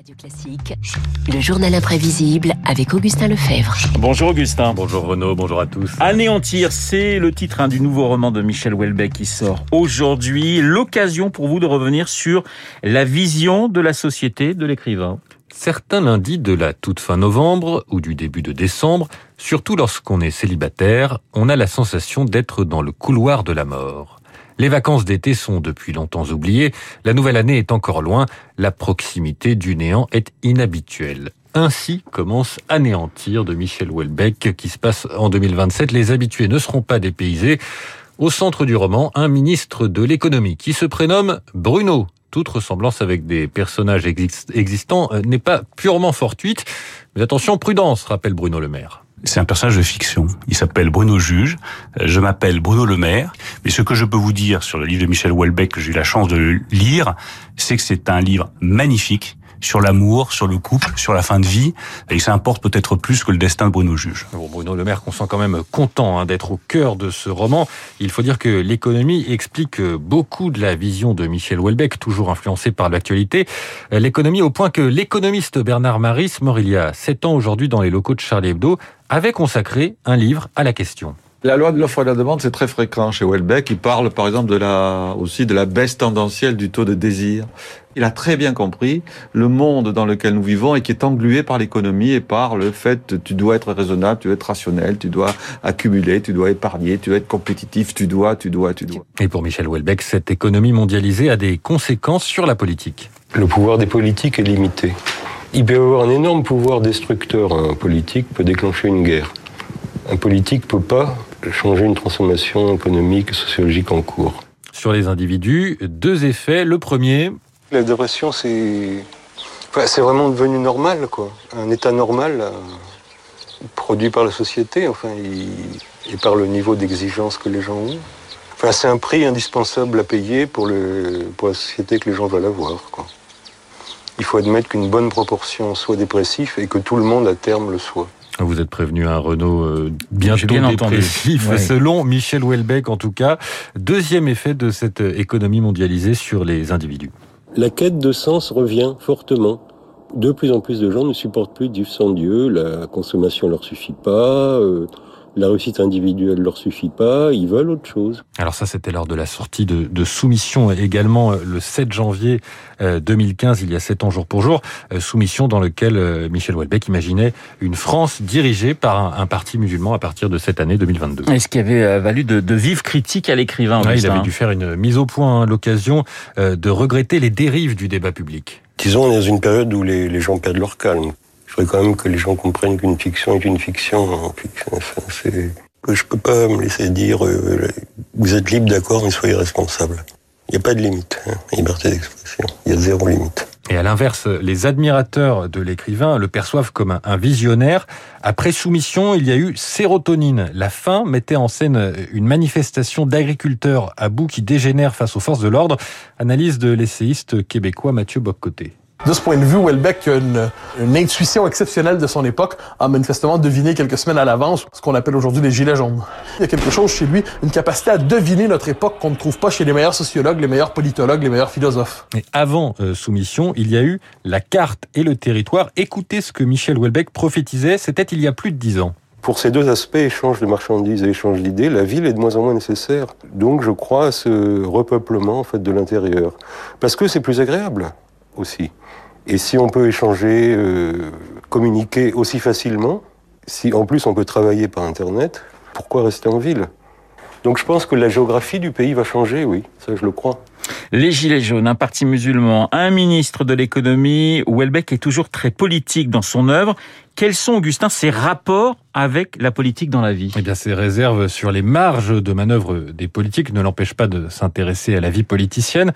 Radio Classique, le journal imprévisible avec Augustin Lefebvre. Bonjour Augustin. Bonjour Renaud, bonjour à tous. Anéantir, c'est le titre hein, du nouveau roman de Michel Houellebecq qui sort aujourd'hui. L'occasion pour vous de revenir sur la vision de la société de l'écrivain. Certains lundis de la toute fin novembre ou du début de décembre, surtout lorsqu'on est célibataire, on a la sensation d'être dans le couloir de la mort. Les vacances d'été sont depuis longtemps oubliées, la nouvelle année est encore loin, la proximité du néant est inhabituelle. Ainsi commence Anéantir de Michel Houellebecq qui se passe en 2027. Les habitués ne seront pas dépaysés. Au centre du roman, un ministre de l'économie qui se prénomme Bruno. Toute ressemblance avec des personnages existants euh, n'est pas purement fortuite. Mais attention, prudence, rappelle Bruno Le Maire. C'est un personnage de fiction. Il s'appelle Bruno Juge. Je m'appelle Bruno Le Maire. Mais ce que je peux vous dire sur le livre de Michel Houellebecq que j'ai eu la chance de lire, c'est que c'est un livre magnifique sur l'amour, sur le couple, sur la fin de vie, et ça importe peut-être plus que le destin de Bruno Juge. Bon, Bruno Le Maire, qu'on sent quand même content hein, d'être au cœur de ce roman. Il faut dire que l'économie explique beaucoup de la vision de Michel Houellebecq, toujours influencé par l'actualité. L'économie au point que l'économiste Bernard Maris, mort il y a sept ans aujourd'hui dans les locaux de Charlie Hebdo, avait consacré un livre à la question. La loi de l'offre et de la demande, c'est très fréquent chez Welbeck. Il parle, par exemple, de la, aussi de la baisse tendancielle du taux de désir. Il a très bien compris le monde dans lequel nous vivons et qui est englué par l'économie et par le fait tu dois être raisonnable, tu dois être rationnel, tu dois accumuler, tu dois épargner, tu dois être compétitif, tu dois, tu dois, tu dois. Et pour Michel Houellebecq, cette économie mondialisée a des conséquences sur la politique. Le pouvoir des politiques est limité. Il peut y avoir un énorme pouvoir destructeur. Un politique peut déclencher une guerre. Un politique peut pas changer une transformation économique et sociologique en cours. Sur les individus, deux effets. Le premier... La dépression, c'est... c'est vraiment devenu normal, quoi. Un état normal euh, produit par la société, enfin, et par le niveau d'exigence que les gens ont. Enfin, c'est un prix indispensable à payer pour, le, pour la société que les gens veulent avoir, quoi. Il faut admettre qu'une bonne proportion soit dépressif et que tout le monde à terme le soit. Vous êtes prévenu à un Renault euh, bientôt bien dépressif, entendu. selon Michel Houellebecq en tout cas. Deuxième effet de cette économie mondialisée sur les individus. La quête de sens revient fortement. De plus en plus de gens ne supportent plus de vivre sans Dieu, la consommation leur suffit pas, euh, la réussite individuelle leur suffit pas, ils veulent autre chose. Alors ça, c'était lors de la sortie de, de, Soumission également le 7 janvier 2015, il y a 7 ans jour pour jour. Soumission dans lequel Michel Houellebecq imaginait une France dirigée par un, un, parti musulman à partir de cette année 2022. Et ce qui avait valu de, de vives critiques à l'écrivain. Ouais, il avait dû faire une mise au point, hein, l'occasion de regretter les dérives du débat public. Disons, on est dans une période où les, les gens perdent leur calme. Il faudrait quand même que les gens comprennent qu'une fiction est une fiction. Enfin, c'est que je peux pas me laisser dire euh, vous êtes libre, d'accord, mais soyez responsable. Il n'y a pas de limite, hein, liberté d'expression. Il y a zéro limite. Et à l'inverse, les admirateurs de l'écrivain le perçoivent comme un visionnaire. Après soumission, il y a eu sérotonine. La fin mettait en scène une manifestation d'agriculteurs à bout qui dégénère face aux forces de l'ordre. Analyse de l'essayiste québécois Mathieu Boccoté. De ce point de vue, Welbeck a une, une, intuition exceptionnelle de son époque, a manifestement deviné quelques semaines à l'avance ce qu'on appelle aujourd'hui les gilets jaunes. Il y a quelque chose chez lui, une capacité à deviner notre époque qu'on ne trouve pas chez les meilleurs sociologues, les meilleurs politologues, les meilleurs philosophes. Et avant euh, Soumission, il y a eu la carte et le territoire. Écoutez ce que Michel Welbeck prophétisait, c'était il y a plus de dix ans. Pour ces deux aspects, échange de marchandises et échange d'idées, la ville est de moins en moins nécessaire. Donc je crois à ce repeuplement en fait de l'intérieur. Parce que c'est plus agréable Et si on peut échanger, euh, communiquer aussi facilement, si en plus on peut travailler par Internet, pourquoi rester en ville? Donc je pense que la géographie du pays va changer, oui, ça je le crois. Les Gilets jaunes, un parti musulman, un ministre de l'économie, Welbeck est toujours très politique dans son œuvre. Quels sont, Augustin, ses rapports avec la politique dans la vie? Eh bien, ses réserves sur les marges de manœuvre des politiques ne l'empêchent pas de s'intéresser à la vie politicienne.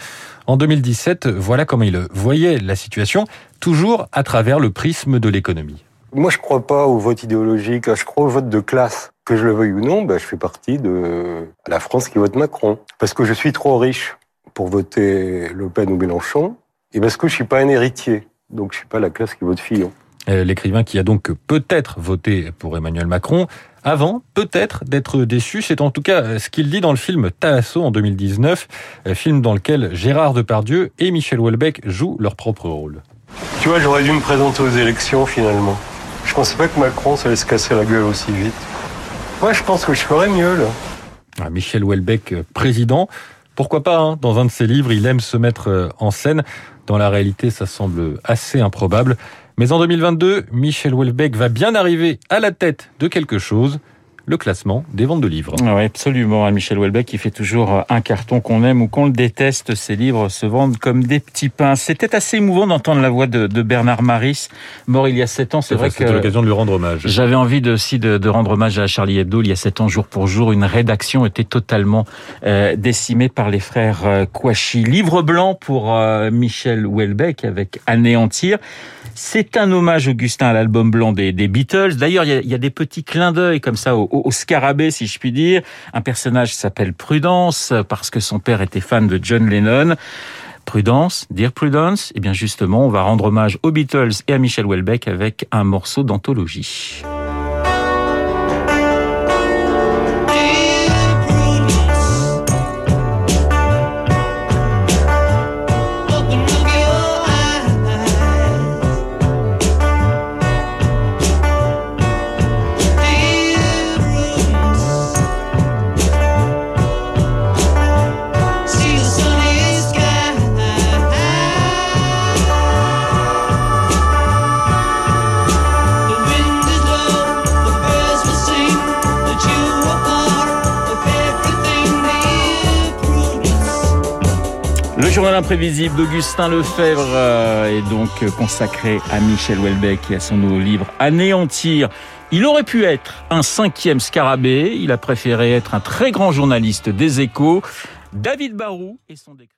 En 2017, voilà comment il voyait la situation, toujours à travers le prisme de l'économie. Moi, je crois pas au vote idéologique, je crois au vote de classe. Que je le veuille ou non, ben, je fais partie de la France qui vote Macron. Parce que je suis trop riche pour voter Le Pen ou Mélenchon, et parce que je suis pas un héritier. Donc je suis pas la classe qui vote Fillon. L'écrivain qui a donc peut-être voté pour Emmanuel Macron, avant peut-être d'être déçu. C'est en tout cas ce qu'il dit dans le film Talasso en 2019, film dans lequel Gérard Depardieu et Michel Houellebecq jouent leur propre rôle. Tu vois, j'aurais dû me présenter aux élections finalement. Je pensais pas que Macron se casser la gueule aussi vite. Moi, je pense que je ferais mieux là. Ah, Michel Houellebecq, euh, président. Pourquoi pas hein Dans un de ses livres, il aime se mettre euh, en scène. Dans la réalité, ça semble assez improbable. Mais en 2022, Michel Houellebecq va bien arriver à la tête de quelque chose le classement des ventes de livres. Ah oui, absolument. Michel Houellebecq, qui fait toujours un carton qu'on aime ou qu'on le déteste. Ses livres se vendent comme des petits pains. C'était assez émouvant d'entendre la voix de, de, Bernard Maris, mort il y a sept ans. C'est vrai que c'était l'occasion de lui rendre hommage. J'avais envie de, aussi de, de, rendre hommage à Charlie Hebdo. Il y a sept ans, jour pour jour, une rédaction était totalement euh, décimée par les frères euh, Kouachi. Livre blanc pour euh, Michel Houellebecq avec Anéantir. C'est un hommage, Augustin, à l'album blanc des, des Beatles. D'ailleurs, il y, y, a, des petits clins d'œil comme ça au, au, scarabée, si je puis dire. Un personnage s'appelle Prudence parce que son père était fan de John Lennon. Prudence, dire Prudence, et eh bien justement, on va rendre hommage aux Beatles et à Michel Houellebecq avec un morceau d'anthologie. Journal imprévisible d'Augustin Lefebvre est donc consacré à Michel Houellebecq et à son nouveau livre Anéantir. Il aurait pu être un cinquième scarabée, il a préféré être un très grand journaliste des échos. David Barou et son décret.